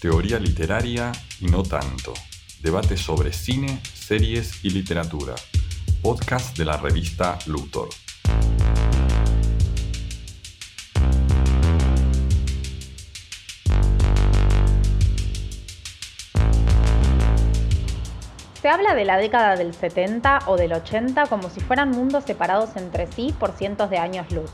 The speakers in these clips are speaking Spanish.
teoría literaria y no tanto, debate sobre cine, series y literatura, podcast de la revista Luthor. Se habla de la década del 70 o del 80 como si fueran mundos separados entre sí por cientos de años luz.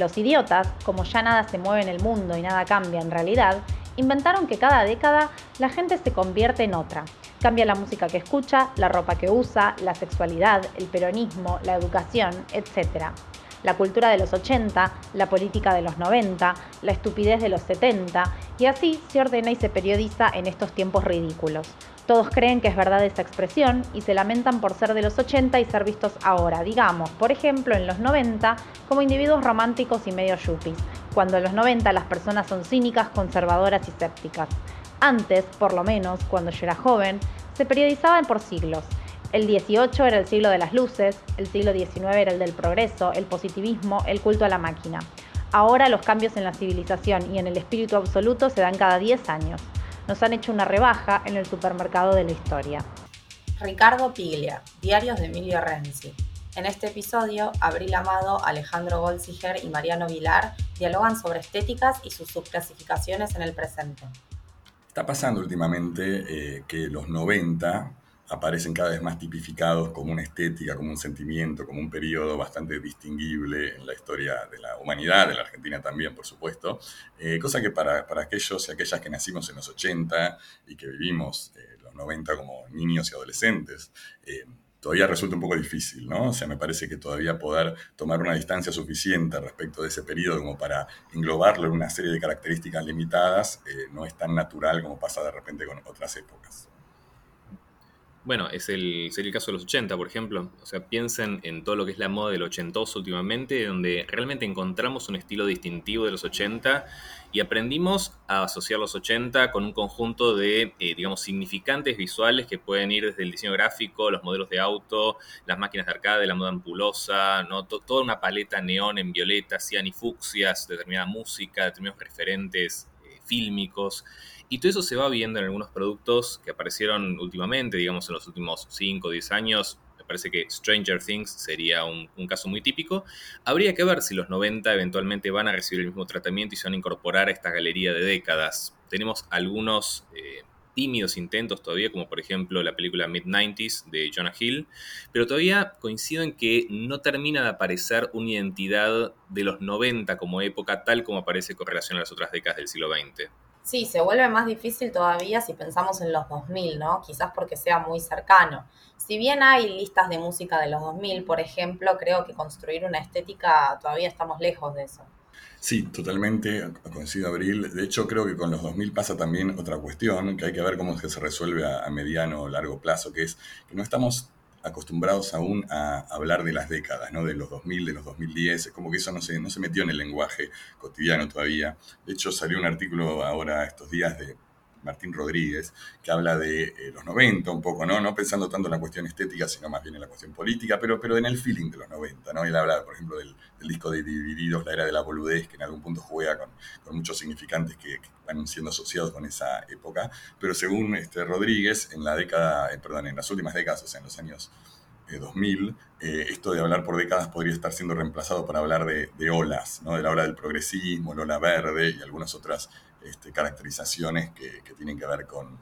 Los idiotas, como ya nada se mueve en el mundo y nada cambia en realidad, inventaron que cada década la gente se convierte en otra. Cambia la música que escucha, la ropa que usa, la sexualidad, el peronismo, la educación, etc. La cultura de los 80, la política de los 90, la estupidez de los 70, y así se ordena y se periodiza en estos tiempos ridículos. Todos creen que es verdad esa expresión y se lamentan por ser de los 80 y ser vistos ahora, digamos, por ejemplo, en los 90, como individuos románticos y medio yuppies, cuando en los 90 las personas son cínicas, conservadoras y sépticas. Antes, por lo menos, cuando yo era joven, se periodizaban por siglos. El 18 era el siglo de las luces, el siglo XIX era el del progreso, el positivismo, el culto a la máquina. Ahora los cambios en la civilización y en el espíritu absoluto se dan cada 10 años nos han hecho una rebaja en el supermercado de la historia. Ricardo Piglia, Diarios de Emilio Renzi. En este episodio, Abril Amado, Alejandro Golziger y Mariano Vilar dialogan sobre estéticas y sus subclasificaciones en el presente. Está pasando últimamente eh, que los 90 aparecen cada vez más tipificados como una estética, como un sentimiento, como un periodo bastante distinguible en la historia de la humanidad, de la Argentina también, por supuesto. Eh, cosa que para, aquellos y aquellas que nacimos en los 80 y que vivimos eh, los 90 como niños y adolescentes, eh, todavía resulta un poco difícil, ¿no? O sea, me parece que todavía poder tomar una distancia suficiente respecto de ese periodo como para englobarlo en una serie de características limitadas no es tan natural como pasa de repente con otras épocas. Bueno, es el, sería el caso de los 80, por ejemplo. O sea, piensen en todo lo que es la moda del ochentoso últimamente, donde realmente encontramos un estilo distintivo de los 80 y aprendimos a asociar los 80 con un conjunto de, eh, digamos, significantes visuales que pueden ir desde el diseño gráfico, los modelos de auto, las máquinas de arcade, la moda ampulosa, ¿no? toda una paleta neón en violeta, cian y fucsias, determinada música, determinados referentes fílmicos. Y todo eso se va viendo en algunos productos que aparecieron últimamente, digamos en los últimos 5 o 10 años. Me parece que Stranger Things sería un, caso muy típico. Habría que ver si los 90 eventualmente van a recibir el mismo tratamiento y se van a incorporar a esta galería de décadas. Tenemos algunos eh, tímidos intentos todavía, como por ejemplo la película Mid-90s de Jonah Hill, pero todavía coincido en que no termina de aparecer una identidad de los 90 como época tal como aparece con relación a las otras décadas del siglo XX. Sí, se vuelve más difícil todavía si pensamos en los 2000, ¿no? Quizás porque sea muy cercano. Si bien hay listas de música de los 2000, por ejemplo, creo que construir una estética todavía estamos lejos de eso. Sí, totalmente, coincido Abril. De hecho, creo que con los 2000 pasa también otra cuestión, que hay que ver cómo es que se resuelve a, mediano o largo plazo, que es que no estamos acostumbrados aún a hablar de las décadas, ¿no? de los 2000, de los 2010, es como que eso no se, no se metió en el lenguaje cotidiano todavía. De hecho, salió un artículo ahora estos días de Martín Rodríguez, que habla de eh, los 90 un poco, ¿no? No pensando tanto en la cuestión estética, sino más bien en la cuestión política, pero, pero en el feeling de los 90, ¿no? Él habla, por ejemplo, del, disco de Divididos, la era de la boludez, que en algún punto juega con, muchos significantes que, van siendo asociados con esa época, pero según este, Rodríguez, en la década, eh, perdón, en las últimas décadas, o sea, en los años 2000, eh, esto de hablar por décadas podría estar siendo reemplazado para hablar de, de olas, ¿no? de la ola del progresismo, la ola verde y algunas otras este, caracterizaciones que, tienen que ver con,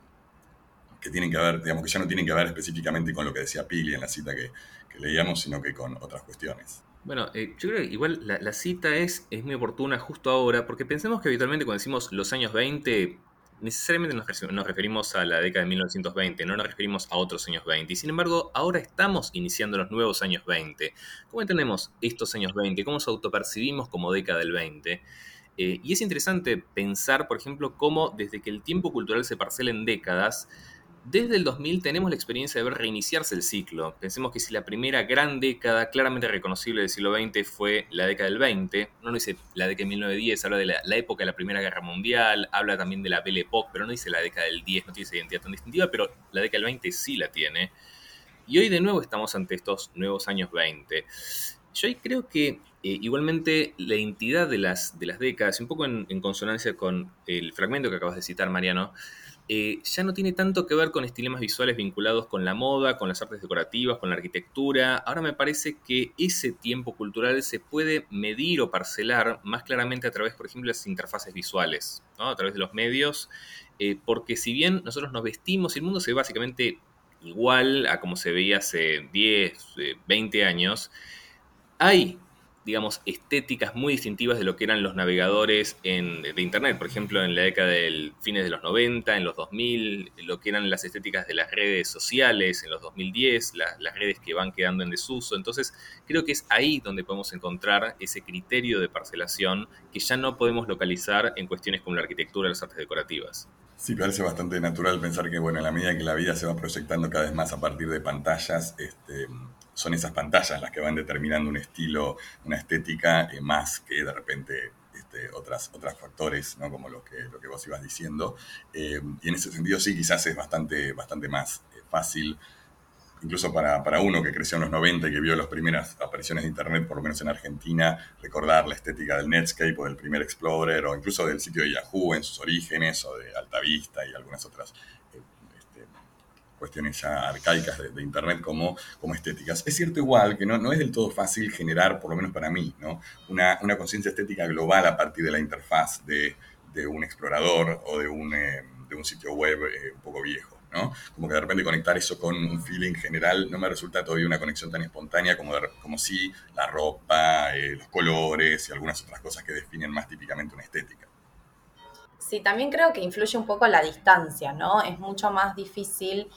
que tienen que ver, digamos que ya no tienen que ver específicamente con lo que decía Pili en la cita que, leíamos, sino que con otras cuestiones. Bueno, eh, yo creo que igual la, cita es, es muy oportuna justo ahora, porque pensemos que habitualmente cuando decimos los años 20, necesariamente nos, nos, referimos a la década de 1920, no nos referimos a otros años 20. Y sin embargo, ahora estamos iniciando los nuevos años 20. ¿Cómo entendemos estos años 20? ¿Cómo nos autopercibimos como década del 20? Eh, y es interesante pensar, por ejemplo, cómo desde que el tiempo cultural se parcela en décadas, desde el 2000 tenemos la experiencia de ver reiniciarse el ciclo. Pensemos que si la primera gran década claramente reconocible del siglo XX fue la década del 20, no dice la década de 1910, habla de la, época de la Primera Guerra Mundial, habla también de la Belle Époque, pero no dice la década del 10, no tiene esa identidad tan distintiva, pero la década del 20 sí la tiene. Y hoy de nuevo estamos ante estos nuevos años 20. Yo creo que eh, igualmente la entidad de las, de las décadas, un poco en, consonancia con el fragmento que acabas de citar, Mariano, eh, ya no tiene tanto que ver con estilemas visuales vinculados con la moda, con las artes decorativas, con la arquitectura. Ahora me parece que ese tiempo cultural se puede medir o parcelar más claramente a través, por ejemplo, de las interfaces visuales, a través de los medios, eh, porque si bien nosotros nos vestimos, el mundo se ve básicamente igual a como se veía hace 10, 20 años, hay digamos, estéticas muy distintivas de lo que eran los navegadores de Internet. Por ejemplo, en la década del fines de los 90, en los 2000, lo que eran las estéticas de las redes sociales, en los 2010, las redes que van quedando en desuso. Entonces, creo que es ahí donde podemos encontrar ese criterio de parcelación que ya no podemos localizar en cuestiones como la arquitectura las artes decorativas. Sí, parece bastante natural pensar que, bueno, en la medida que la vida se va proyectando cada vez más a partir de pantallas, este, son esas pantallas las que van determinando un estilo, una estética, eh, más que de repente este, otras, otros factores, ¿no? como lo que, lo que vos ibas diciendo. Eh, y en ese sentido sí, quizás es bastante, bastante más eh, fácil, incluso para, para, uno que creció en los 90 y que vio las primeras apariciones de Internet, por lo menos en Argentina, recordar la estética del Netscape o del primer Explorer o incluso del sitio de Yahoo en sus orígenes o de Altavista y algunas otras cuestiones ya arcaicas de, Internet como, como estéticas. Es cierto igual que no, no es del todo fácil generar, por lo menos para mí, ¿no? una, una conciencia estética global a partir de la interfaz de, de un explorador o de un, eh, de un sitio web eh, un poco viejo. ¿no? Como que de repente conectar eso con un feeling general no me resulta todavía una conexión tan espontánea como, como si la ropa, eh, los colores y algunas otras cosas que definen más típicamente una estética. Sí, también creo que influye un poco la distancia, ¿no? Es mucho más difícil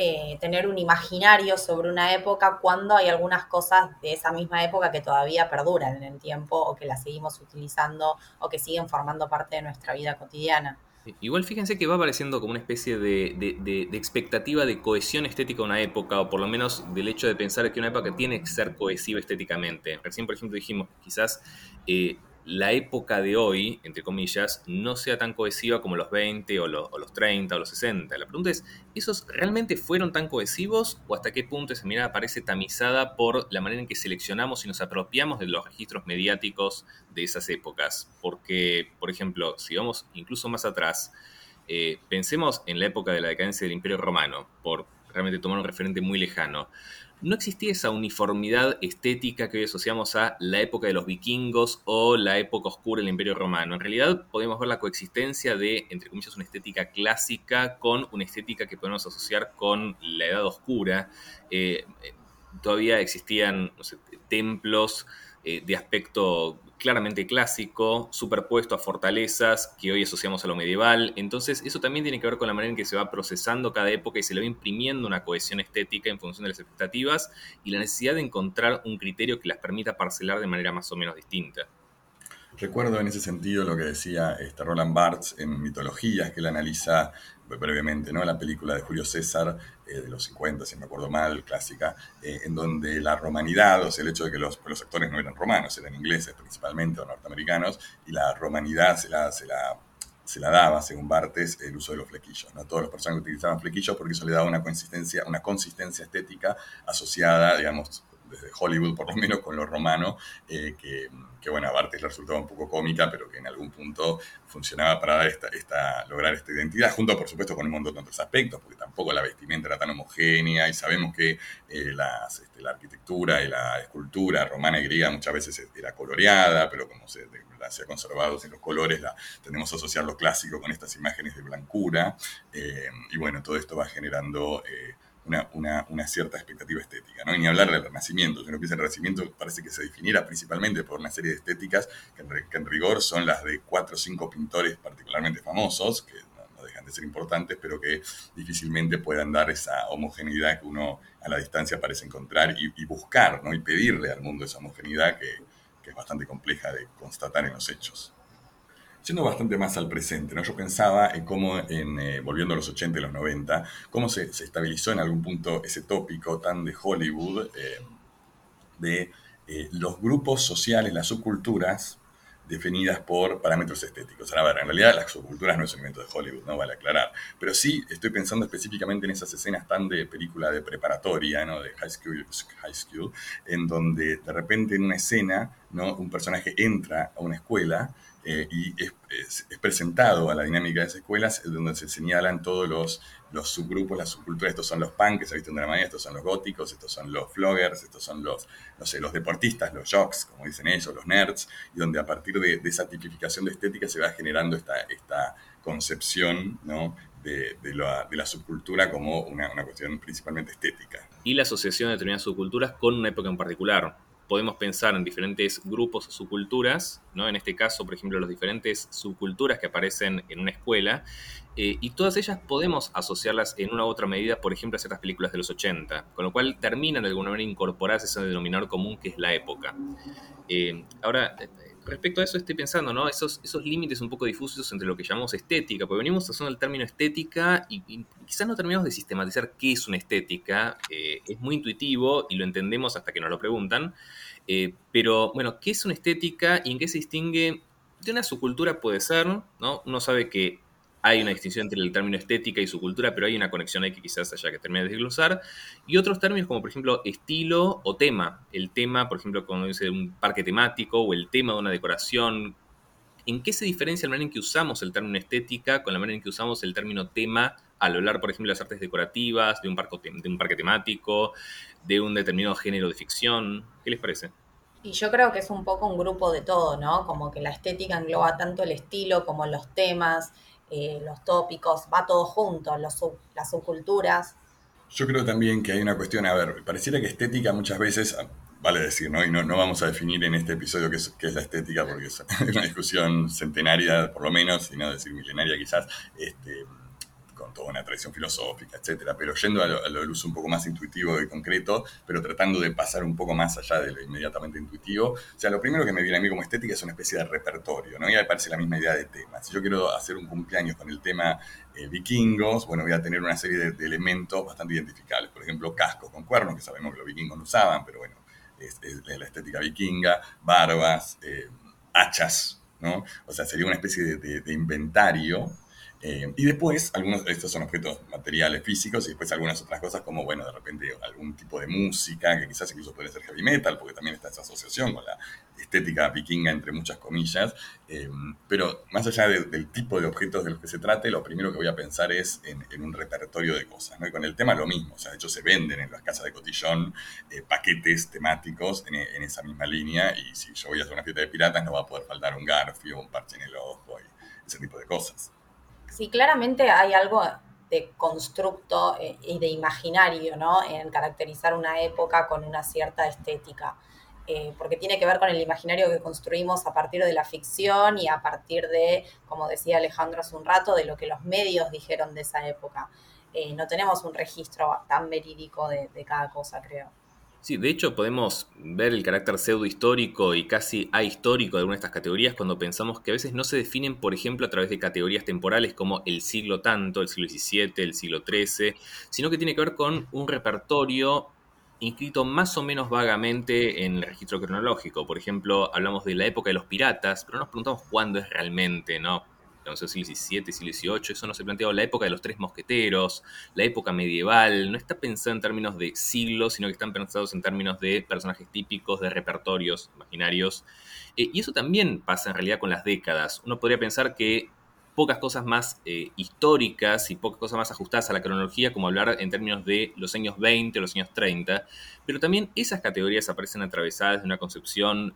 eh, tener un imaginario sobre una época cuando hay algunas cosas de esa misma época que todavía perduran en el tiempo o que las seguimos utilizando o que siguen formando parte de nuestra vida cotidiana. Igual fíjense que va apareciendo como una especie de, de, expectativa de cohesión estética de una época, o por lo menos del hecho de pensar que una época tiene que ser cohesiva estéticamente. Recién, por ejemplo, dijimos, quizás eh, la época de hoy, entre comillas, no sea tan cohesiva como los 20 o los, 30 o los 60. La pregunta es, ¿esos realmente fueron tan cohesivos o hasta qué punto esa mirada parece tamizada por la manera en que seleccionamos y nos apropiamos de los registros mediáticos de esas épocas? Porque, por ejemplo, si vamos incluso más atrás, eh, pensemos en la época de la decadencia del Imperio Romano, por realmente tomar un referente muy lejano no existía esa uniformidad estética que hoy asociamos a la época de los vikingos o la época oscura del Imperio Romano. En realidad podemos ver la coexistencia de, entre comillas, una estética clásica con una estética que podemos asociar con la Edad Oscura. Eh, eh, todavía existían templos eh, de aspecto claramente clásico, superpuesto a fortalezas que hoy asociamos a lo medieval. Entonces, eso también tiene que ver con la manera en que se va procesando cada época y se le va imprimiendo una cohesión estética en función de las expectativas y la necesidad de encontrar un criterio que las permita parcelar de manera más o menos distinta. Recuerdo en ese sentido lo que decía este Roland Barthes en Mitologías, que él analiza brevemente, ¿no? La película de Julio César eh, de los 50, si me acuerdo mal, clásica, eh, en donde la romanidad, o sea, el hecho de que los, los, actores no eran romanos, eran ingleses principalmente o norteamericanos, y la romanidad se la, se la, se la daba, según Bartes, el uso de los flequillos. ¿no? Todas las personas utilizaban flequillos porque eso le daba una consistencia, una consistencia estética asociada, digamos, desde Hollywood por lo menos con lo romano, eh, que, que, bueno, a Bartes le resultaba un poco cómica, pero que en algún punto funcionaba para dar esta, lograr esta identidad, junto por supuesto con un montón de otros aspectos, porque tampoco la vestimenta era tan homogénea y sabemos que eh, las, este, la arquitectura y la escultura romana y griega muchas veces era coloreada, pero como se, ha conservado en los colores, la, tenemos a asociar lo clásico con estas imágenes de blancura, eh, y bueno, todo esto va generando una, una, cierta expectativa estética, ¿no? Y ni hablar del Renacimiento, si uno piensa en el Renacimiento parece que se definiera principalmente por una serie de estéticas que en, rigor son las de cuatro o cinco pintores particularmente famosos, que no, dejan de ser importantes, pero que difícilmente puedan dar esa homogeneidad que uno a la distancia parece encontrar y, buscar, ¿no? Y pedirle al mundo esa homogeneidad que, que es bastante compleja de constatar en los hechos. Siendo bastante más al presente, ¿no? yo pensaba en cómo, en, eh, volviendo a los 80 y los 90, cómo se, estabilizó en algún punto ese tópico tan de Hollywood eh, de eh, los grupos sociales, las subculturas, definidas por parámetros estéticos. Ahora, a ver, en realidad las subculturas no es un invento de Hollywood, no vale aclarar, pero sí estoy pensando específicamente en esas escenas tan de película de preparatoria, ¿no? de high school, high school, en donde de repente en una escena ¿no? un personaje entra a una escuela eh, y es, presentado a la dinámica de esas escuelas, donde se señalan todos los, subgrupos, las subculturas. Estos son los punk, que se visten de una manera, estos son los góticos, estos son los floggers, estos son los, no sé, los deportistas, los jocks, como dicen ellos, los nerds, y donde a partir de, esa tipificación de estética se va generando esta, esta concepción ¿no? de, de, la, de, la, subcultura como una, una cuestión principalmente estética. Y la asociación de determinadas subculturas con una época en particular podemos pensar en diferentes grupos o subculturas, ¿no? en este caso, por ejemplo, las diferentes subculturas que aparecen en una escuela, eh, y todas ellas podemos asociarlas en una u otra medida, por ejemplo, a ciertas películas de los 80, con lo cual terminan de alguna manera incorporarse ese denominador común que es la época. Eh, ahora, respecto a eso estoy pensando, ¿no? Esos, esos límites un poco difusos entre lo que llamamos estética, porque venimos usando el término estética y, quizás no terminamos de sistematizar qué es una estética. Eh, es muy intuitivo y lo entendemos hasta que nos lo preguntan. Eh, pero, bueno, ¿qué es una estética y en qué se distingue de una subcultura? Puede ser, ¿no? Uno sabe que hay una distinción entre el término estética y su cultura, pero hay una conexión ahí que quizás haya que terminar de desglosar. Y otros términos como por ejemplo estilo o tema. El tema, por ejemplo, cuando dice un parque temático o el tema de una decoración. ¿En qué se diferencia la manera en que usamos el término estética con la manera en que usamos el término tema al hablar, por ejemplo, de las artes decorativas, de un, de un parque temático, de un determinado género de ficción? ¿Qué les parece? Y yo creo que es un poco un grupo de todo, ¿no? Como que la estética engloba tanto el estilo como los temas, eh, los tópicos, va todo junto, los las subculturas. Yo creo también que hay una cuestión, a ver, pareciera que estética muchas veces, ah, vale decir, ¿no? Y no, no vamos a definir en este episodio qué es, qué es la estética, porque es una discusión centenaria, por lo menos, y no decir milenaria quizás, este, con toda una tradición filosófica, etcétera, pero yendo a uso un poco más intuitivo y concreto, pero tratando de pasar un poco más allá de lo inmediatamente intuitivo. O sea, lo primero que me viene a mí como estética es una especie de repertorio, ¿no? Y me parece la misma idea de tema. Si yo quiero hacer un cumpleaños con el tema eh, vikingos, bueno, voy a tener una serie de, elementos bastante identificables. Por ejemplo, cascos con cuernos, que sabemos que los vikingos no usaban, pero bueno, es, la estética vikinga, barbas, eh, hachas, ¿no? O sea, sería una especie de inventario eh, y después, algunos estos son objetos materiales físicos y después algunas otras cosas como, bueno, de repente algún tipo de música, que quizás incluso puede ser heavy metal, porque también está esa asociación con la estética vikinga, entre muchas comillas. Eh, pero más allá del tipo de objetos de los que se trate, lo primero que voy a pensar es en, un repertorio de cosas, ¿no? Y con el tema lo mismo, o sea, de hecho se venden en las casas de cotillón eh, paquetes temáticos en, en, esa misma línea y si yo voy a hacer una fiesta de piratas no va a poder faltar un garfio, un parche en el ojo y ese tipo de cosas. Sí, claramente hay algo de constructo eh, y de imaginario, ¿no? En caracterizar una época con una cierta estética. Eh, porque tiene que ver con el imaginario que construimos a partir de la ficción y a partir de, como decía Alejandro hace un rato, de lo que los medios dijeron de esa época. Eh, no tenemos un registro tan verídico de cada cosa, creo. Sí, de hecho podemos ver el carácter pseudo histórico y casi ahistórico de algunas de estas categorías cuando pensamos que a veces no se definen, por ejemplo, a través de categorías temporales como el siglo tanto, el siglo XVII, el siglo XIII, sino que tiene que ver con un repertorio inscrito más o menos vagamente en el registro cronológico. Por ejemplo, hablamos de la época de los piratas, pero nos preguntamos cuándo es realmente, ¿no? El siglo XVII, siglo XVIII, eso no se planteaba la época de los tres mosqueteros, la época medieval, no está pensado en términos de siglos, sino que están pensados en términos de personajes típicos, de repertorios imaginarios. Eh, y eso también pasa en realidad con las décadas. Uno podría pensar que pocas cosas más eh, históricas y pocas cosas más ajustadas a la cronología, como hablar en términos de los años 20 o los años 30, pero también esas categorías aparecen atravesadas de una concepción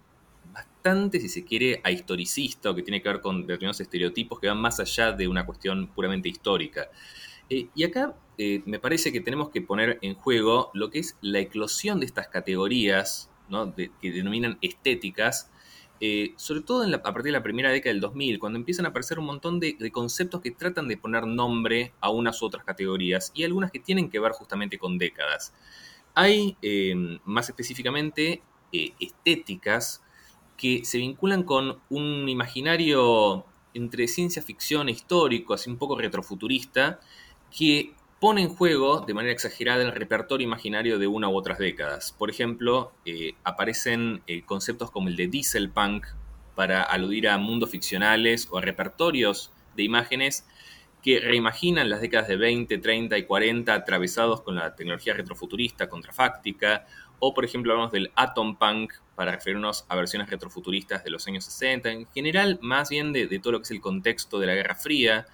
bastante, si se quiere, a historicista o que tiene que ver con determinados estereotipos que van más allá de una cuestión puramente histórica. Eh, y acá eh, me parece que tenemos que poner en juego lo que es la eclosión de estas categorías que denominan estéticas, eh, sobre todo a partir de la primera década del 2000, cuando empiezan a aparecer un montón de, de, conceptos que tratan de poner nombre a unas u otras categorías y algunas que tienen que ver justamente con décadas. Hay, más específicamente, estéticas que se vinculan con un imaginario entre ciencia ficción e histórico, así un poco retrofuturista, que pone en juego de manera exagerada el repertorio imaginario de una u otras décadas. Por ejemplo, eh, aparecen eh, conceptos como el de diesel punk, para aludir a mundos ficcionales o a repertorios de imágenes que reimaginan las décadas de 20, 30 y 40 atravesados con la tecnología retrofuturista, contrafáctica, o por ejemplo hablamos del atom punk para referirnos a versiones retrofuturistas de los años 60, en general más bien de, todo lo que es el contexto de la Guerra Fría,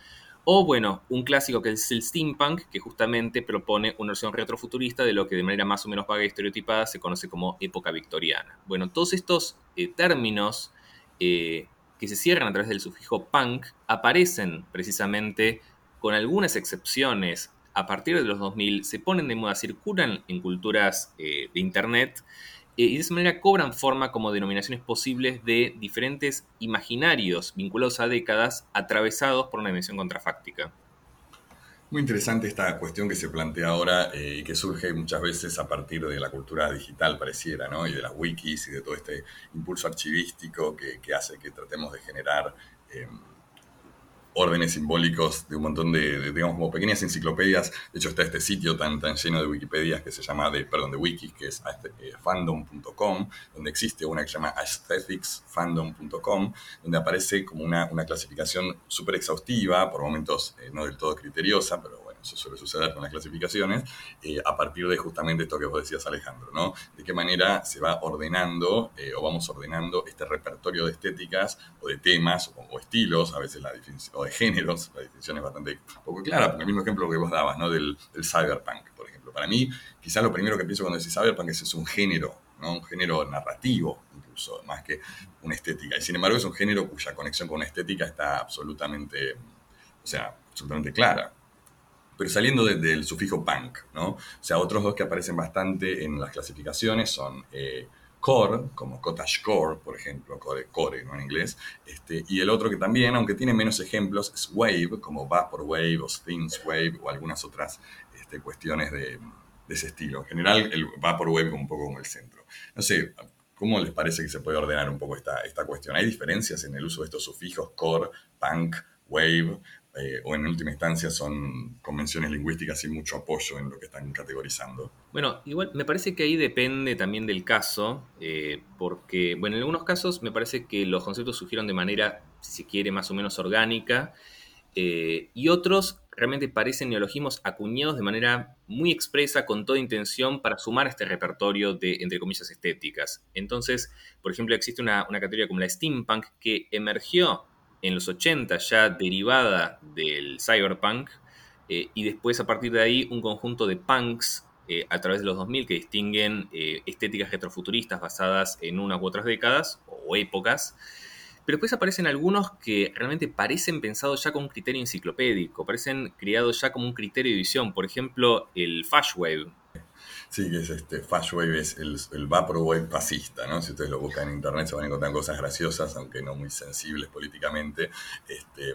o bueno, un clásico que es el steampunk, que justamente propone una versión retrofuturista de lo que de manera más o menos vaga y estereotipada se conoce como época victoriana. Bueno, todos estos eh, términos eh, que se cierran a través del sufijo punk aparecen precisamente con algunas excepciones a partir de los 2000, se ponen de moda, circulan en culturas eh, de Internet eh, y de esa manera cobran forma como denominaciones posibles de diferentes imaginarios vinculados a décadas atravesados por una dimensión contrafáctica. Muy interesante esta cuestión que se plantea ahora eh, y que surge muchas veces a partir de la cultura digital, pareciera, ¿no? Y de las wikis y de todo este impulso archivístico que, hace que tratemos de generar em, órdenes simbólicos de un montón de, digamos, como pequeñas enciclopedias. De hecho, está este sitio tan, tan lleno de Wikipedias que se llama, de, perdón, de wikis, que es eh, fandom.com, donde existe una que se llama aestheticsfandom.com, donde aparece como una, una clasificación súper exhaustiva, por momentos eh, no del todo criteriosa, pero eso suele suceder con las clasificaciones, eh, a partir de justamente esto que vos decías, Alejandro, ¿no? De qué manera se va ordenando eh, o vamos ordenando este repertorio de estéticas o de temas o, estilos, a veces la o de géneros, la definición es bastante poco clara, porque el mismo ejemplo que vos dabas, ¿no? Del, cyberpunk, por ejemplo. Para mí, quizás lo primero que pienso cuando decís cyberpunk es, es un género, ¿no? un género narrativo, incluso, más que una estética. Y sin embargo es un género cuya conexión con una estética está absolutamente, o sea, absolutamente clara pero saliendo del sufijo punk, ¿no? O sea, otros dos que aparecen bastante en las clasificaciones son eh, core, como cottagecore, por ejemplo, core, core ¿no? en inglés, este, y el otro que también, aunque tiene menos ejemplos, es wave, como vaporwave o wave o algunas otras este, cuestiones de, ese estilo. En general, el vaporwave como un poco como el centro. No sé, ¿Cómo les parece que se puede ordenar un poco esta, esta cuestión? ¿Hay diferencias en el uso de estos sufijos core, punk, wave? Eh, o en última instancia son convenciones lingüísticas sin mucho apoyo en lo que están categorizando. Bueno, igual me parece que ahí depende también del caso, eh, porque, bueno, en algunos casos me parece que los conceptos surgieron de manera, si quiere, más o menos orgánica, eh, y otros realmente parecen neologismos acuñados de manera muy expresa, con toda intención, para sumar este repertorio de, entre comillas, estéticas. Entonces, por ejemplo, existe una, una categoría como la steampunk que emergió en los 80 ya derivada del cyberpunk, eh, y después a partir de ahí un conjunto de punks eh, a través de los 2000 que distinguen eh, estéticas retrofuturistas basadas en unas u otras décadas o épocas. Pero después aparecen algunos que realmente parecen pensados ya con un criterio enciclopédico, parecen creados ya como un criterio de visión. Por ejemplo, el Fashwave, Sí, que es este, Wave, es el, el Vaporwave fascista, ¿no? Si ustedes lo buscan en internet se van a encontrar cosas graciosas, aunque no muy sensibles políticamente, este,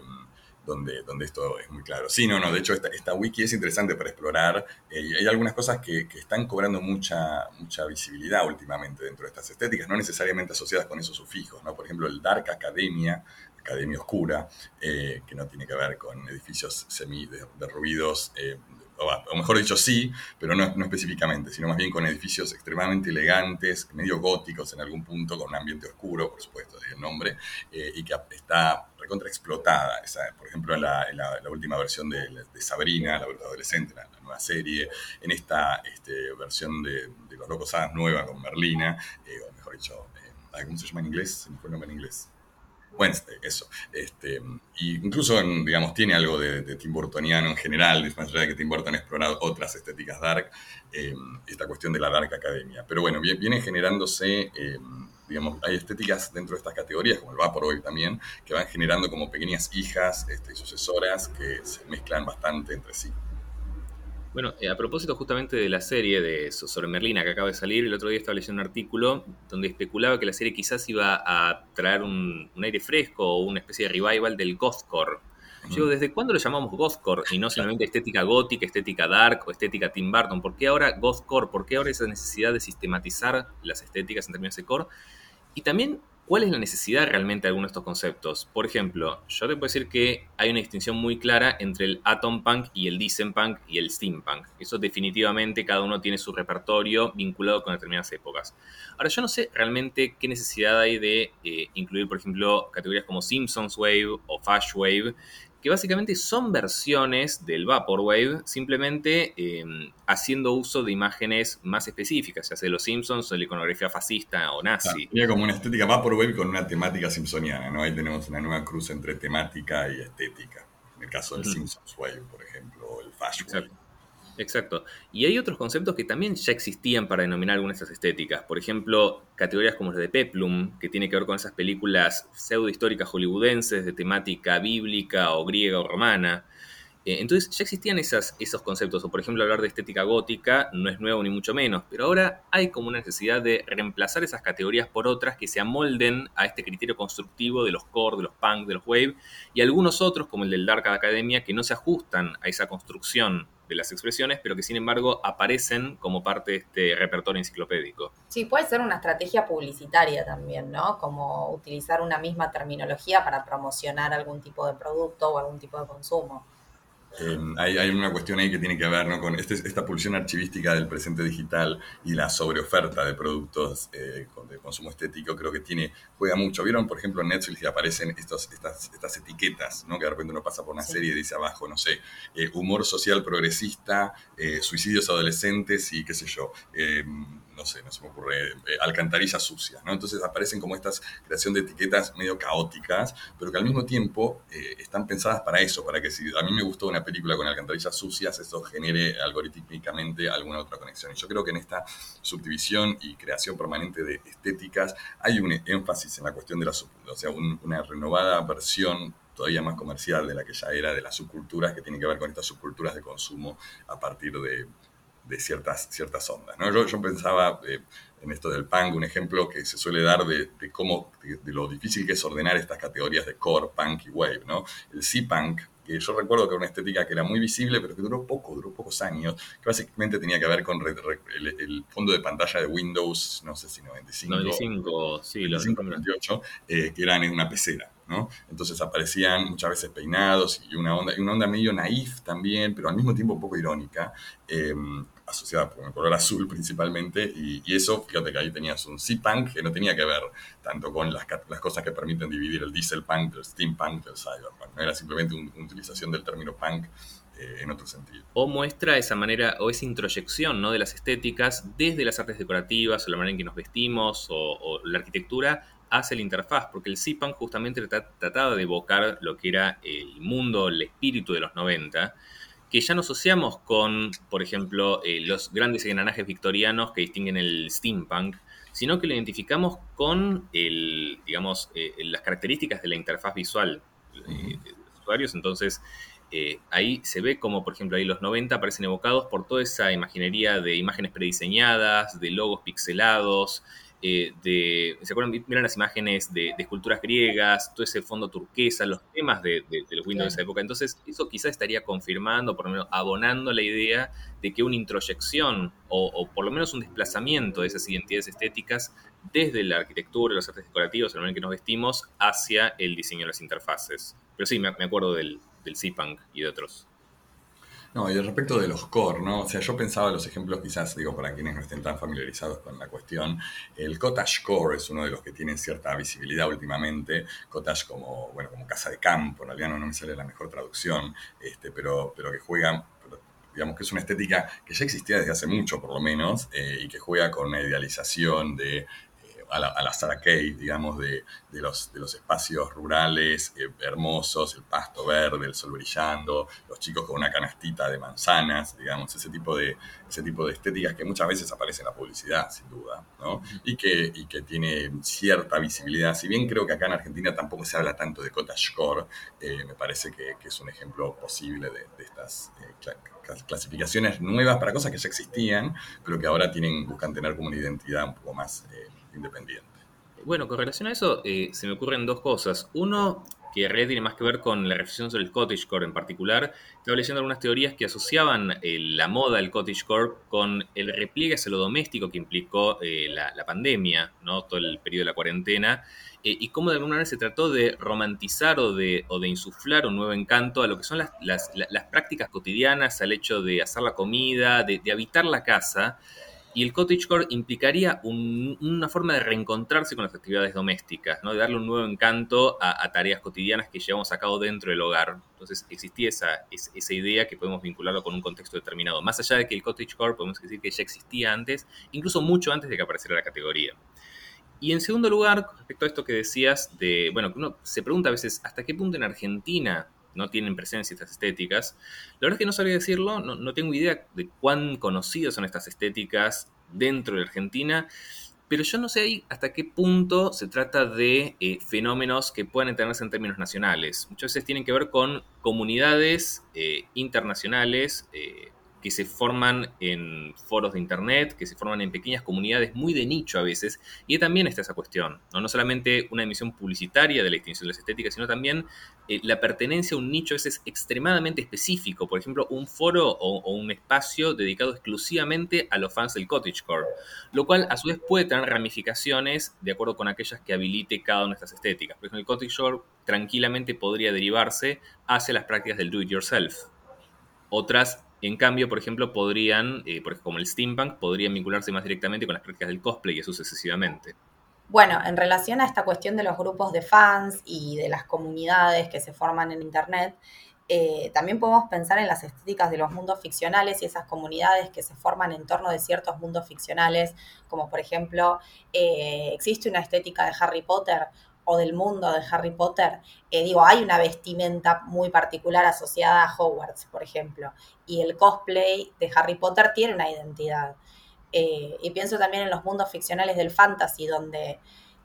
donde, donde esto es muy claro. Sí, no, no, de hecho esta, wiki es interesante para explorar eh, hay algunas cosas que, que, están cobrando mucha, mucha visibilidad últimamente dentro de estas estéticas, no necesariamente asociadas con esos sufijos, ¿no? Por ejemplo, el Dark Academia, Academia Oscura, eh, que no tiene que ver con edificios semi derruidos, eh, o, mejor dicho sí, pero no, específicamente, sino más bien con edificios extremadamente elegantes, medio góticos en algún punto, con un ambiente oscuro, por supuesto, es el nombre, eh, y que está recontra explotada. por ejemplo, en la, la, última versión de, Sabrina, la bruja adolescente, la, nueva serie, en esta este, versión de, Los Locos Hadas nueva con Merlina, eh, o mejor dicho, eh, ¿cómo se llama en inglés? Se me fue el nombre en inglés. Wednesday, eso. Este, y incluso, digamos, tiene algo de, Tim Burtoniano en general, más allá de que Tim Burton ha explorado otras estéticas dark, em, esta cuestión de la dark academia. Pero bueno, viene generándose, em, digamos, hay estéticas dentro de estas categorías, como el Vaporwave también, que van generando como pequeñas hijas este, y sucesoras que se mezclan bastante entre sí. Bueno, eh, a propósito justamente de la serie de, sobre Merlina que acaba de salir, el otro día estaba leyendo un artículo donde especulaba que la serie quizás iba a traer un, aire fresco o una especie de revival del gothcore. Yo digo, ¿desde cuándo lo llamamos gothcore y no solamente estética gótica, estética dark o estética Tim Burton? ¿Por qué ahora gothcore? ¿Por qué ahora esa necesidad de sistematizar las estéticas en términos de core? Y también ¿Cuál es la necesidad realmente de algunos de estos conceptos? Por ejemplo, yo te puedo decir que hay una distinción muy clara entre el atom punk y el decent punk y el steampunk. Eso definitivamente cada uno tiene su repertorio vinculado con determinadas épocas. Ahora, yo no sé realmente qué necesidad hay de eh, incluir, por ejemplo, categorías como Simpsons Wave o Flash Wave, que básicamente son versiones del Vaporwave, simplemente em, haciendo uso de imágenes más específicas, ya sea de los Simpsons o la iconografía fascista o nazi. Claro, como una estética Vaporwave con una temática simpsoniana, ¿no? Ahí tenemos una nueva cruz entre temática y estética. En el caso del Simpsons Wave, por ejemplo, o el Flash Wave. Exacto. Y hay otros conceptos que también ya existían para denominar algunas de esas estéticas. Por ejemplo, categorías como las de Peplum, que tiene que ver con esas películas pseudo históricas hollywoodenses de temática bíblica o griega o romana. Eh, entonces ya existían esas, esos conceptos, o por ejemplo hablar de estética gótica no es nuevo ni mucho menos, pero ahora hay como una necesidad de reemplazar esas categorías por otras que se amolden a este criterio constructivo de los core, de los punk, de los wave, y algunos otros, como el del Dark Academia, que no se ajustan a esa construcción de las expresiones, pero que sin embargo aparecen como parte de este repertorio enciclopédico. Sí, puede ser una estrategia publicitaria también, ¿no? Como utilizar una misma terminología para promocionar algún tipo de producto o algún tipo de consumo. Eh, hay, una cuestión ahí que tiene que ver con este, esta pulsión archivística del presente digital y la sobreoferta de productos eh, de consumo estético, creo que tiene, juega mucho. ¿Vieron, por ejemplo, en Netflix que aparecen estos, estas, estas etiquetas, ¿no? que de repente uno pasa por una serie y dice abajo, no sé, eh, humor social progresista, suicidios adolescentes y qué sé yo no sé, no se me ocurre, eh, alcantarillas sucias, ¿no? Entonces aparecen como estas creación de etiquetas medio caóticas, pero que al mismo tiempo eh, están pensadas para eso, para que si a mí me gustó una película con alcantarillas sucias, eso genere algorítmicamente alguna otra conexión. Y yo creo que en esta subdivisión y creación permanente de estéticas hay un énfasis en la cuestión de la, o sea, una renovada versión todavía más comercial de la que ya era de las subculturas, que tiene que ver con estas subculturas de consumo a partir de de ciertas, ciertas ondas. ¿no? Yo, yo pensaba eh, en esto del punk, un ejemplo que se suele dar de, cómo, de, lo difícil que es ordenar estas categorías de core, punk y wave. ¿no? El C-punk, que yo recuerdo que era una estética que era muy visible, pero que duró poco, duró pocos años, que básicamente tenía que ver con el, fondo de pantalla de Windows, no sé si 95. 95, sí, 95, 98, eh, que eran en una pecera. ¿no? Entonces aparecían muchas veces peinados y una onda, y una onda medio naif también, pero al mismo tiempo un poco irónica. Eh, asociada con el color azul principalmente, y, eso, fíjate que ahí tenías un C-Punk que no tenía que ver tanto con las, las, cosas que permiten dividir el diesel punk, el steampunk, el cyberpunk, no era simplemente una utilización del término punk eh, en otro sentido. O muestra esa manera o esa introyección ¿no? de las estéticas desde las artes decorativas o la manera en que nos vestimos o, la arquitectura hacia la interfaz, porque el C-Punk justamente trataba de evocar lo que era el mundo, el espíritu de los 90, que ya no asociamos con, por ejemplo, eh, los grandes engranajes victorianos que distinguen el steampunk, sino que lo identificamos con el, digamos, eh, las características de la interfaz visual eh, de los usuarios. Entonces, ahí se ve como, por ejemplo, ahí los 90 aparecen evocados por toda esa imaginería de imágenes prediseñadas, de logos pixelados, eh, de, ¿se acuerdan? Miran las imágenes de, esculturas griegas, todo ese fondo turquesa, los temas de, los Windows de esa época. Entonces, eso quizás estaría confirmando, por lo menos abonando la idea de que una introyección o, por lo menos un desplazamiento de esas identidades estéticas desde la arquitectura, los artes decorativos, el momento en que nos vestimos, hacia el diseño de las interfaces. Pero sí, me, acuerdo del, del C-Punk y de otros. No, y respecto de los core, ¿no? O sea, yo pensaba los ejemplos, quizás, digo, para quienes no estén tan familiarizados con la cuestión, el cottage core es uno de los que tienen cierta visibilidad últimamente, cottage como, bueno, como casa de campo, en realidad no, me sale la mejor traducción, este, pero, pero que juegan digamos que es una estética que ya existía desde hace mucho por lo menos eh, y que juega con una idealización de a la, a digamos, de, los, de los espacios rurales eh, hermosos, el pasto verde, el sol brillando, los chicos con una canastita de manzanas, digamos, ese tipo de, ese tipo de estéticas que muchas veces aparecen en la publicidad, sin duda, ¿no? y, que, y que tiene cierta visibilidad. Si bien creo que acá en Argentina tampoco se habla tanto de cottagecore, eh, me parece que, es un ejemplo posible de, estas eh, clasificaciones nuevas para cosas que ya existían, pero que ahora tienen, buscan tener como una identidad un poco más independiente. Bueno, con relación a eso, eh, se me ocurren dos cosas. Uno, que en tiene más que ver con la reflexión sobre el cottagecore en particular. Estaba leyendo algunas teorías que asociaban eh, la moda del cottagecore con el repliegue hacia lo doméstico que implicó eh, la, pandemia, ¿no? todo el periodo de la cuarentena, eh, y cómo de alguna manera se trató de romantizar o de, insuflar un nuevo encanto a lo que son las, prácticas cotidianas, al hecho de hacer la comida, de habitar la casa. Y el cottagecore implicaría una forma de reencontrarse con las actividades domésticas, ¿no? de darle un nuevo encanto a, tareas cotidianas que llevamos a cabo dentro del hogar. Entonces existía esa, esa idea que podemos vincularlo con un contexto determinado. Más allá de que el cottagecore podemos decir que ya existía antes, incluso mucho antes de que apareciera la categoría. Y en segundo lugar, respecto a esto que decías de, bueno, uno se pregunta a veces hasta qué punto en Argentina no tienen presencia estas estéticas. La verdad es que no sabría decirlo, no, tengo idea de cuán conocidas son estas estéticas dentro de Argentina, pero yo no sé hasta qué punto se trata de eh, fenómenos que puedan entenderse en términos nacionales. Muchas veces tienen que ver con comunidades eh, internacionales, eh, que se forman en foros de internet, que se forman en pequeñas comunidades muy de nicho a veces, y también está esa cuestión, no, no solamente una emisión publicitaria de la extinción de las estéticas, sino también eh, la pertenencia a un nicho a veces extremadamente específico, por ejemplo, un foro o, un espacio dedicado exclusivamente a los fans del cottagecore, lo cual a su vez puede tener ramificaciones de acuerdo con aquellas que habilite cada una de estas estéticas. Por ejemplo, el cottagecore tranquilamente podría derivarse hacia las prácticas del do-it-yourself. Otras en cambio, por ejemplo, podrían, eh, como el steampunk, podrían vincularse más directamente con las prácticas del cosplay y eso sucesivamente. Bueno, en relación a esta cuestión de los grupos de fans y de las comunidades que se forman en Internet, eh, también podemos pensar en las estéticas de los mundos ficcionales y esas comunidades que se forman en torno de ciertos mundos ficcionales, como por ejemplo, eh, existe una estética de Harry Potter o del mundo de Harry Potter, eh, digo, hay una vestimenta muy particular asociada a Hogwarts, por ejemplo, y el cosplay de Harry Potter tiene una identidad. Eh, y pienso también en los mundos ficcionales del fantasy, donde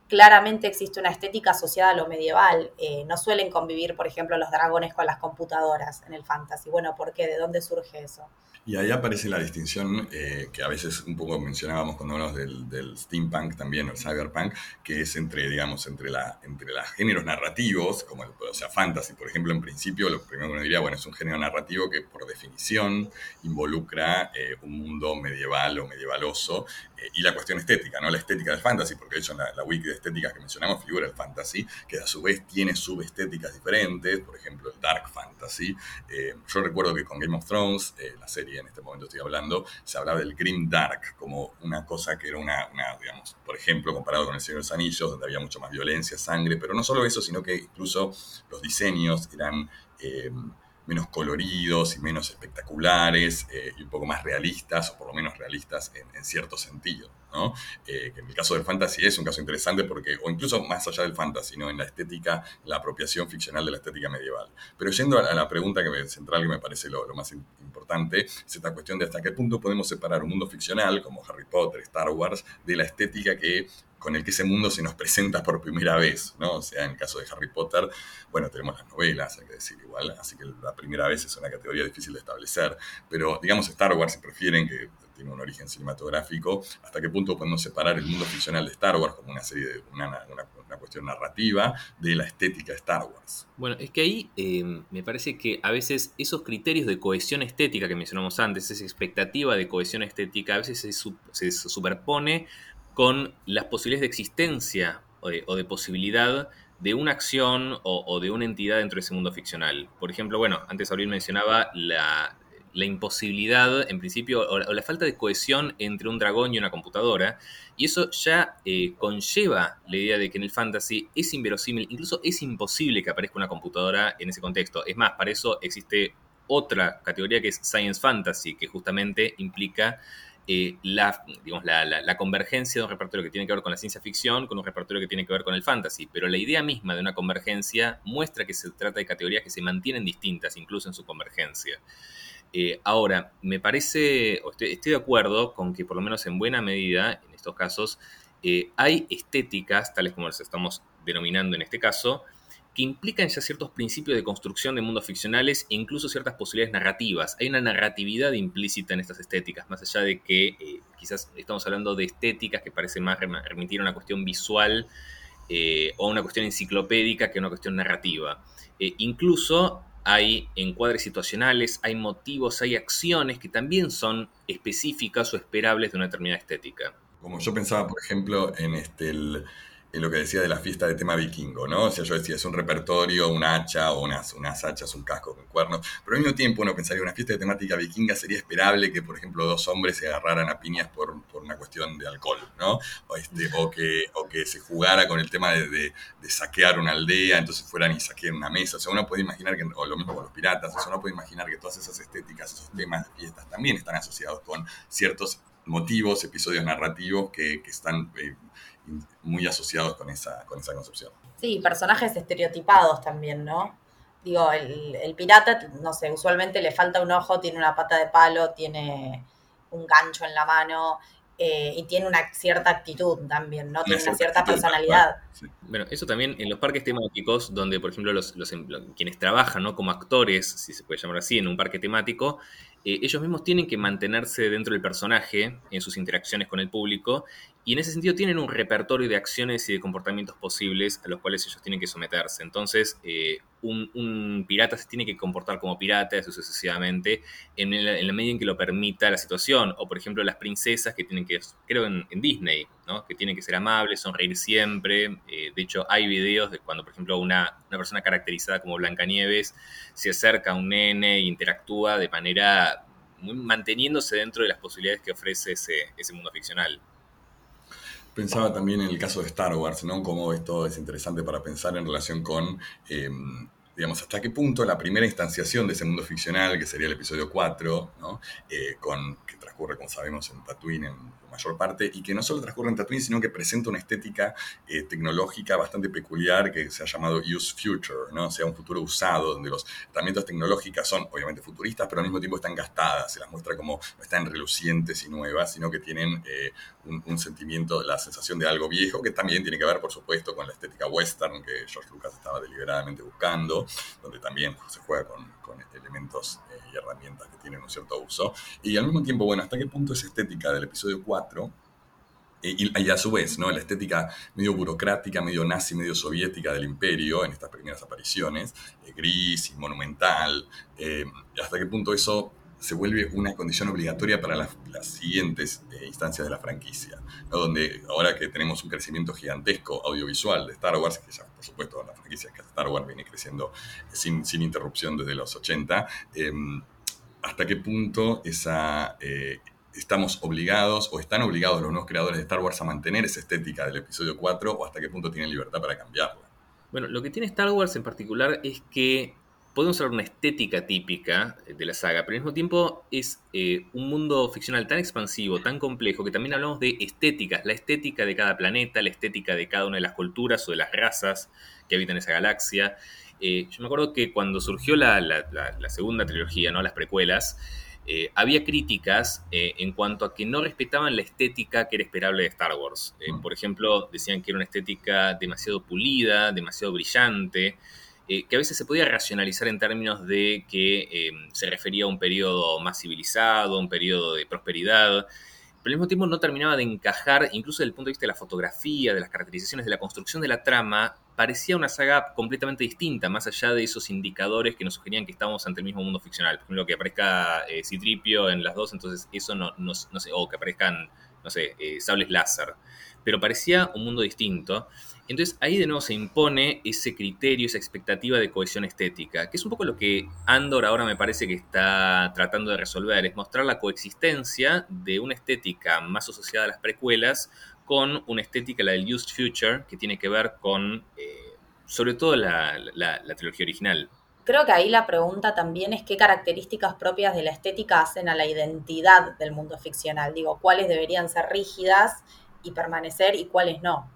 claramente existe una estética asociada a lo medieval. Eh, no suelen convivir, por ejemplo, los dragones con las computadoras en el fantasy. Bueno, ¿por qué? ¿De dónde surge eso? Y ahí aparece la distinción eh, que a veces un poco mencionábamos cuando hablamos del, steampunk también, o el cyberpunk, que es entre, digamos, entre, la, entre los géneros narrativos, como el, o sea, fantasy, por ejemplo, en principio, lo primero que uno diría, bueno, es un género narrativo que por definición involucra eh, un mundo medieval o medievaloso, y la cuestión estética, ¿no? La estética del fantasy, porque de hecho en la, wiki de estéticas que mencionamos figura el fantasy, que a su vez tiene subestéticas diferentes, por ejemplo el dark fantasy. yo recuerdo que con Game of Thrones, la serie en este momento estoy hablando, se hablaba del Grim Dark como una cosa que era una, digamos, por ejemplo, comparado con El Señor de los Anillos, donde había mucho más violencia, sangre, pero no solo eso, sino que incluso los diseños eran... Eh, menos coloridos y menos espectaculares eh, y un poco más realistas, o por lo menos realistas en, cierto sentido. ¿no? Eh, en el caso del fantasy es un caso interesante porque, o incluso más allá del fantasy, ¿no? en la estética, la apropiación ficcional de la estética medieval. Pero yendo a, la pregunta que me, central que me parece lo, más importante, es esta cuestión de hasta qué punto podemos separar un mundo ficcional como Harry Potter, Star Wars, de la estética que con el que ese mundo se nos presenta por primera vez, ¿no? O sea, en el caso de Harry Potter, bueno, tenemos las novelas, hay que decir igual, así que la primera vez es una categoría difícil de establecer, pero digamos Star Wars, si prefieren, que tiene un origen cinematográfico, hasta qué punto podemos separar el mundo ficcional de Star Wars como una serie de una, cuestión narrativa de la estética de Star Wars. Bueno, es que ahí eh, me parece que a veces esos criterios de cohesión estética que mencionamos antes, esa expectativa de cohesión estética, a veces se superpone con las posibilidades de existencia o de, posibilidad de una acción o, de una entidad dentro de ese mundo ficcional. Por ejemplo, bueno, antes Abril mencionaba la, imposibilidad, en principio, o la, falta de cohesión entre un dragón y una computadora, y eso ya eh, conlleva la idea de que en el fantasy es inverosímil, incluso es imposible que aparezca una computadora en ese contexto. Es más, para eso existe otra categoría que es Science Fantasy, que justamente implica eh, la, digamos, la, convergencia de un repertorio que tiene que ver con la ciencia ficción con un repertorio que tiene que ver con el fantasy. Pero la idea misma de una convergencia muestra que se trata de categorías que se mantienen distintas, incluso en su convergencia. Eh, ahora, me parece, estoy, de acuerdo con que por lo menos en buena medida, en estos casos, eh, hay estéticas, tales como las estamos denominando en este caso, que implican ya ciertos principios de construcción de mundos ficcionales e incluso ciertas posibilidades narrativas. Hay una narratividad implícita en estas estéticas, más allá de que eh, quizás estamos hablando de estéticas que parecen más remitir a una cuestión visual. eh, o una cuestión enciclopédica que una cuestión narrativa. Eh, incluso hay encuadres situacionales, hay motivos, hay acciones que también son específicas o esperables de una determinada estética. Como yo pensaba, por ejemplo, en este, el, lo que decía de la fiesta de tema vikingo, ¿no? O sea, yo decía, es un repertorio, un hacha o unas, unas hachas, un casco con cuernos, pero al mismo tiempo uno pensaría, una fiesta de temática vikinga sería esperable que, por ejemplo, dos hombres se agarraran a piñas por, por una cuestión de alcohol, ¿no? O, este, que, o que se jugara con el tema de, de, saquear una aldea, entonces fueran y saqueen una mesa, o sea, uno puede imaginar que, o lo mismo con los piratas, o sea, uno puede imaginar que todas esas estéticas, esos temas de fiestas también están asociados con ciertos motivos, episodios narrativos que, que están... Eh, muy asociados con esa, con esa concepción. Sí, personajes estereotipados también, ¿no? Digo, el, pirata, no sé, usualmente le falta un ojo, tiene una pata de palo, tiene un gancho en la mano, eh, y tiene una cierta actitud también, ¿no? Tiene una cierta personalidad. Bueno, eso también en los parques temáticos, donde, por ejemplo, los, los, quienes trabajan ¿no? como actores, si se puede llamar así, en un parque temático, eh, ellos mismos tienen que mantenerse dentro del personaje en sus interacciones con el público y en ese sentido tienen un repertorio de acciones y de comportamientos posibles a los cuales ellos tienen que someterse. Entonces, eh, un, pirata se tiene que comportar como pirata, sucesivamente, en, la medida en que lo permita la situación. O, por ejemplo, las princesas que tienen que, creo en, Disney, ¿no? que tienen que ser amables, sonreír siempre. Eh, de hecho, hay videos de cuando, por ejemplo, una, una persona caracterizada como Blancanieves se acerca a un nene e interactúa de manera manteniéndose dentro de las posibilidades que ofrece ese, ese mundo ficcional. Pensaba también en el caso de Star Wars, ¿no? Cómo esto es interesante para pensar en relación con, em, digamos, hasta qué punto la primera instanciación de ese mundo ficcional, que sería el episodio 4, ¿no? Eh, que transcurre, como sabemos, en Tatooine, en mayor parte, y que no solo transcurre en Tatooine, sino que presenta una estética eh, tecnológica bastante peculiar que se ha llamado Use Future, ¿no? o sea, un futuro usado, donde los herramientas tecnológicas son obviamente futuristas, pero al mismo tiempo están gastadas, se las muestra como no están relucientes y nuevas, sino que tienen eh, un, sentimiento, la sensación de algo viejo, que también tiene que ver, por supuesto, con la estética western que George Lucas estaba deliberadamente buscando, donde también se juega con, elementos eh, y herramientas que tienen un cierto uso. Y al mismo tiempo, bueno, ¿hasta qué punto esa estética del episodio 4 y, a su vez, ¿no? la estética medio burocrática, medio nazi, medio soviética del imperio en estas primeras apariciones, eh, gris y monumental, eh, hasta qué punto eso se vuelve una condición obligatoria para las, siguientes eh, instancias de la franquicia, donde ahora que tenemos un crecimiento gigantesco audiovisual de Star Wars, que ya por supuesto la franquicia que Star Wars viene creciendo sin, sin interrupción desde los 80, hasta qué punto esa estamos obligados o están obligados los nuevos creadores de Star Wars a mantener esa estética del episodio 4 o hasta qué punto tienen libertad para cambiarla. Bueno, lo que tiene Star Wars en particular es que podemos hablar de una estética típica de la saga, pero al mismo tiempo es eh, un mundo ficcional tan expansivo, tan complejo, que también hablamos de estéticas, la estética de cada planeta, la estética de cada una de las culturas o de las razas que habitan esa galaxia. Eh, yo me acuerdo que cuando surgió la, la segunda trilogía, ¿no? las precuelas, eh, había críticas eh, en cuanto a que no respetaban la estética que era esperable de Star Wars. Eh, mm. por ejemplo, decían que era una estética demasiado pulida, demasiado brillante, que a veces se podía racionalizar en términos de que se refería a un periodo más civilizado, un periodo de prosperidad, pero al mismo tiempo no terminaba de encajar, incluso desde el punto de vista de la fotografía, de las caracterizaciones, de la construcción de la trama, parecía una saga completamente distinta, más allá de esos indicadores que nos sugerían que estábamos ante el mismo mundo ficcional. Por ejemplo, que aparezca eh, Citripio en las dos, entonces eso no, no, sé, o que aparezcan, no sé, eh, sables láser. Pero parecía un mundo distinto. Entonces ahí de nuevo se impone ese criterio, esa expectativa de cohesión estética, que es un poco lo que Andor ahora me parece que está tratando de resolver, es mostrar la coexistencia de una estética más asociada a las precuelas con una estética, la del Used Future, que tiene que ver con, eh, sobre todo, la, trilogía original. Creo que ahí la pregunta también es qué características propias de la estética hacen a la identidad del mundo ficcional. Digo, cuáles deberían ser rígidas y permanecer y cuáles no.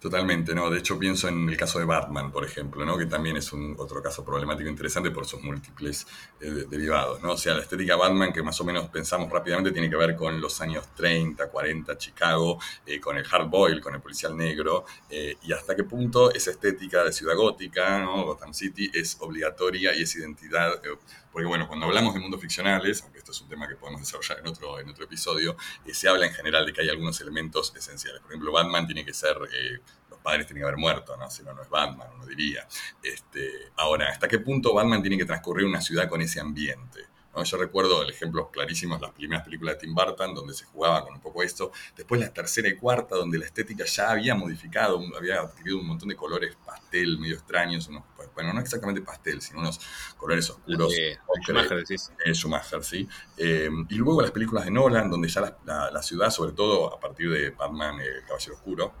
Totalmente, ¿no? De hecho pienso en el caso de Batman, por ejemplo, ¿no? Que también es un otro caso problemático interesante por sus múltiples eh, derivados, ¿no? O sea, la estética Batman que más o menos pensamos rápidamente tiene que ver con los años 30, 40, Chicago, eh, con el hard boil, con el policial negro, eh, y hasta qué punto esa estética de ciudad gótica, ¿no? Gotham City, es obligatoria y es identidad porque bueno, cuando hablamos de mundos ficcionales, aunque esto es un tema que podemos desarrollar en otro, en otro episodio, se habla en general de que hay algunos elementos esenciales. Por ejemplo, Batman tiene que ser, padres tienen que haber muerto, ¿no? Si no, no es Batman, uno diría. Este, ahora, ¿hasta qué punto Batman tiene que transcurrir una ciudad con ese ambiente? Yo recuerdo el ejemplo clarísimo, las primeras películas de Tim Burton, donde se jugaba con un poco esto. Después la tercera y cuarta, donde la estética ya había modificado, había adquirido un montón de colores pastel, medio extraños, bueno, no exactamente pastel, sino unos colores oscuros. Eh, Schumacher, sí. Eh, Schumacher, sí. Eh, y luego las películas de Nolan, donde ya la, ciudad, sobre todo a partir de Batman, El Caballero Oscuro,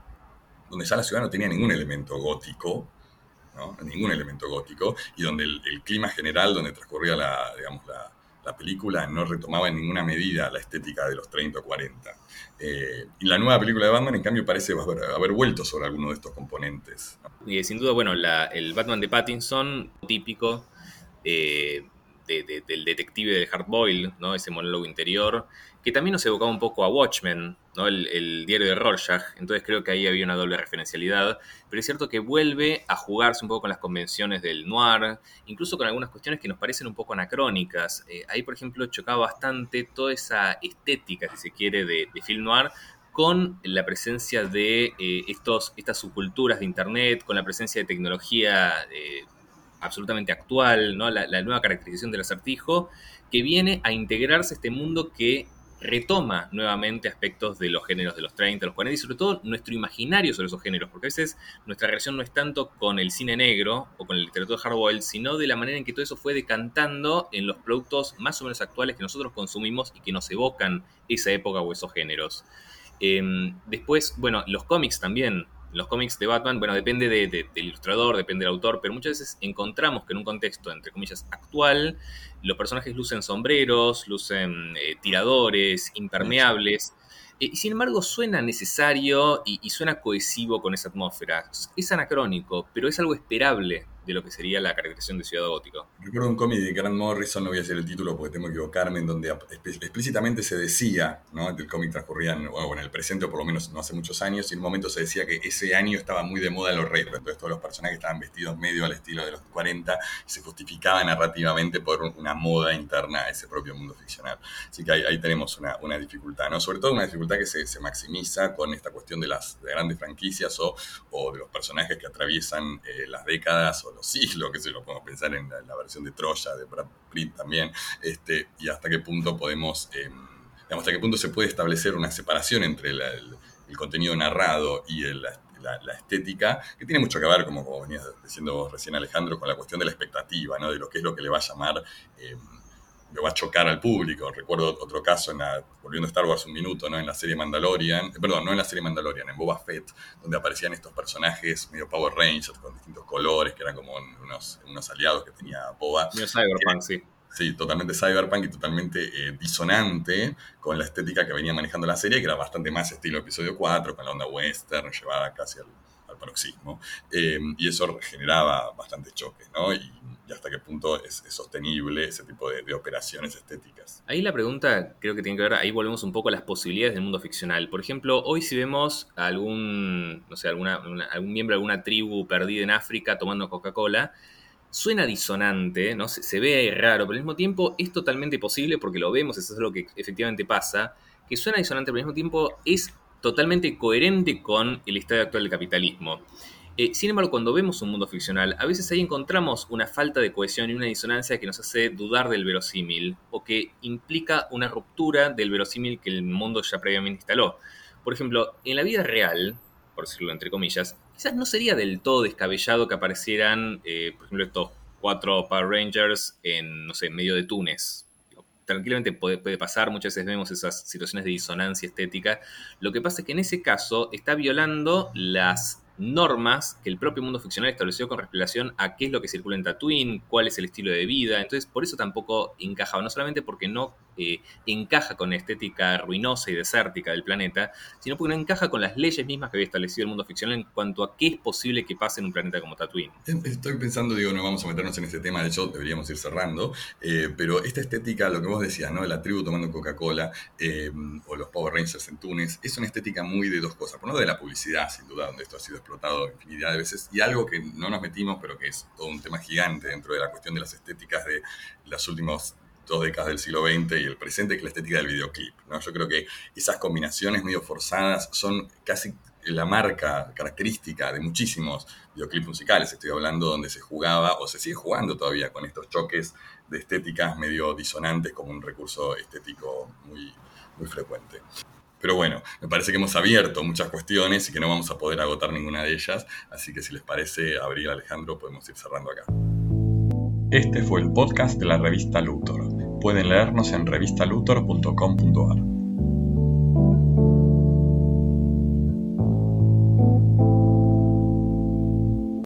donde ya la ciudad no tenía ningún elemento gótico, ¿no? ningún elemento gótico, y donde el, clima general, donde transcurría la, digamos, la, la película no retomaba en ninguna medida la estética de los 30 o 40. Eh, y la nueva película de Batman, en cambio, parece haber, vuelto sobre alguno de estos componentes. Y sin duda, bueno, el Batman de Pattinson, típico, eh, del detective de Hardboiled, ¿no? ese monólogo interior, que también nos evocaba un poco a Watchmen, ¿no? el, diario de Rorschach, entonces creo que ahí había una doble referencialidad, pero es cierto que vuelve a jugarse un poco con las convenciones del noir, incluso con algunas cuestiones que nos parecen un poco anacrónicas. Eh, ahí, por ejemplo, chocaba bastante toda esa estética, si se quiere, de, film noir, con la presencia de eh, estos, estas subculturas de Internet, con la presencia de tecnología eh, absolutamente actual, ¿no? La, nueva caracterización del acertijo, que viene a integrarse a este mundo que retoma nuevamente aspectos de los géneros de los 30, los 40 y sobre todo nuestro imaginario sobre esos géneros, porque a veces nuestra relación no es tanto con el cine negro o con la literatura hardboiled, sino de la manera en que todo eso fue decantando en los productos más o menos actuales que nosotros consumimos y que nos evocan esa época o esos géneros. Em, después, bueno, los cómics también los cómics de Batman, bueno, depende del ilustrador, depende del autor, pero muchas veces encontramos que en un contexto, entre comillas, actual, los personajes lucen sombreros, lucen eh, tiradores, impermeables, y sin embargo, suena necesario y, suena cohesivo con esa atmósfera. Es anacrónico, pero es algo esperable de lo que sería la caracterización de Ciudad Gótico. Recuerdo un cómic de Grant Morrison, no voy a decir el título porque temo equivocarme, en donde explícitamente se decía, ¿no? El cómic transcurría en, en el presente, o por lo menos no hace muchos años, y en un momento se decía que ese año estaba muy de moda los retro, entonces todos los personajes estaban vestidos medio al estilo de los 40 y se justificaba narrativamente por una moda interna a ese propio mundo ficcional. Así que ahí, tenemos una, una, dificultad, ¿no? Sobre todo una dificultad que se, se maximiza con esta cuestión de las de grandes franquicias o, o, de los personajes que atraviesan eh, las décadas o los siglos, que se lo podemos pensar en la, versión de Troya, de Brad Pitt también, este, y hasta qué punto podemos, eh, digamos, hasta qué punto se puede establecer una separación entre el, contenido narrado y la, estética, que tiene mucho que ver, como, como venías diciendo recién Alejandro, con la cuestión de la expectativa, ¿no? de lo que es lo que le va a llamar... Eh, le va a chocar al público. Recuerdo otro caso, en la, volviendo a Star Wars un minuto, ¿no? en la serie Mandalorian, eh, perdón, no en la serie Mandalorian, en Boba Fett, donde aparecían estos personajes medio Power Rangers con distintos colores, que eran como unos, unos aliados que tenía Boba. Medio Cyberpunk, sí. Sí, totalmente cyberpunk y totalmente eh, disonante con la estética que venía manejando la serie, que era bastante más estilo episodio 4, con la onda western, llevada casi al, paroxismo, em, y eso generaba bastante choque, ¿no? Y, hasta qué punto es, sostenible ese tipo de, operaciones estéticas. Ahí la pregunta creo que tiene que ver, ahí volvemos un poco a las posibilidades del mundo ficcional. Por ejemplo, hoy si vemos a algún, no sé, alguna, algún miembro de alguna tribu perdida en África tomando Coca-Cola, suena disonante, ¿no? Se, se, ve raro, pero al mismo tiempo es totalmente posible porque lo vemos, eso es lo que efectivamente pasa, que suena disonante, pero al mismo tiempo es totalmente coherente con el estado actual del capitalismo. Eh, sin embargo, cuando vemos un mundo ficcional, a veces ahí encontramos una falta de cohesión y una disonancia que nos hace dudar del verosímil o que implica una ruptura del verosímil que el mundo ya previamente instaló. Por ejemplo, en la vida real, por decirlo entre comillas, quizás no sería del todo descabellado que aparecieran, eh, por ejemplo, estos cuatro Power Rangers en, no sé, en medio de Túnez, tranquilamente puede, pasar, muchas veces vemos esas situaciones de disonancia estética. Lo que pasa es que en ese caso está violando las normas que el propio mundo ficcional estableció con relación a qué es lo que circula en Tatooine, cuál es el estilo de vida. Entonces, por eso tampoco encajaba, no solamente porque no encaja con la estética ruinosa y desértica del planeta, sino porque no encaja con las leyes mismas que había establecido el mundo ficcional en cuanto a qué es posible que pase en un planeta como Tatooine. Estoy pensando, digo, no vamos a meternos en este tema, de hecho deberíamos ir cerrando, eh, pero esta estética, lo que vos decías, ¿no? La tribu tomando Coca-Cola eh, o los Power Rangers en Túnez, es una estética muy de dos cosas. Por uno de la publicidad, sin duda, donde esto ha sido explotado infinidad de veces, y algo que no nos metimos, pero que es todo un tema gigante dentro de la cuestión de las estéticas de las últimas dos décadas del siglo XX y el presente, que es la estética del videoclip. ¿no? Yo creo que esas combinaciones medio forzadas son casi la marca característica de muchísimos videoclips musicales. Estoy hablando donde se jugaba o se sigue jugando todavía con estos choques de estéticas medio disonantes como un recurso estético muy, muy frecuente. Pero bueno, me parece que hemos abierto muchas cuestiones y que no vamos a poder agotar ninguna de ellas, así que si les parece, Abril Alejandro, podemos ir cerrando acá. Este fue el podcast de la revista Luthor. Pueden leernos en revistaluthor.com.ar.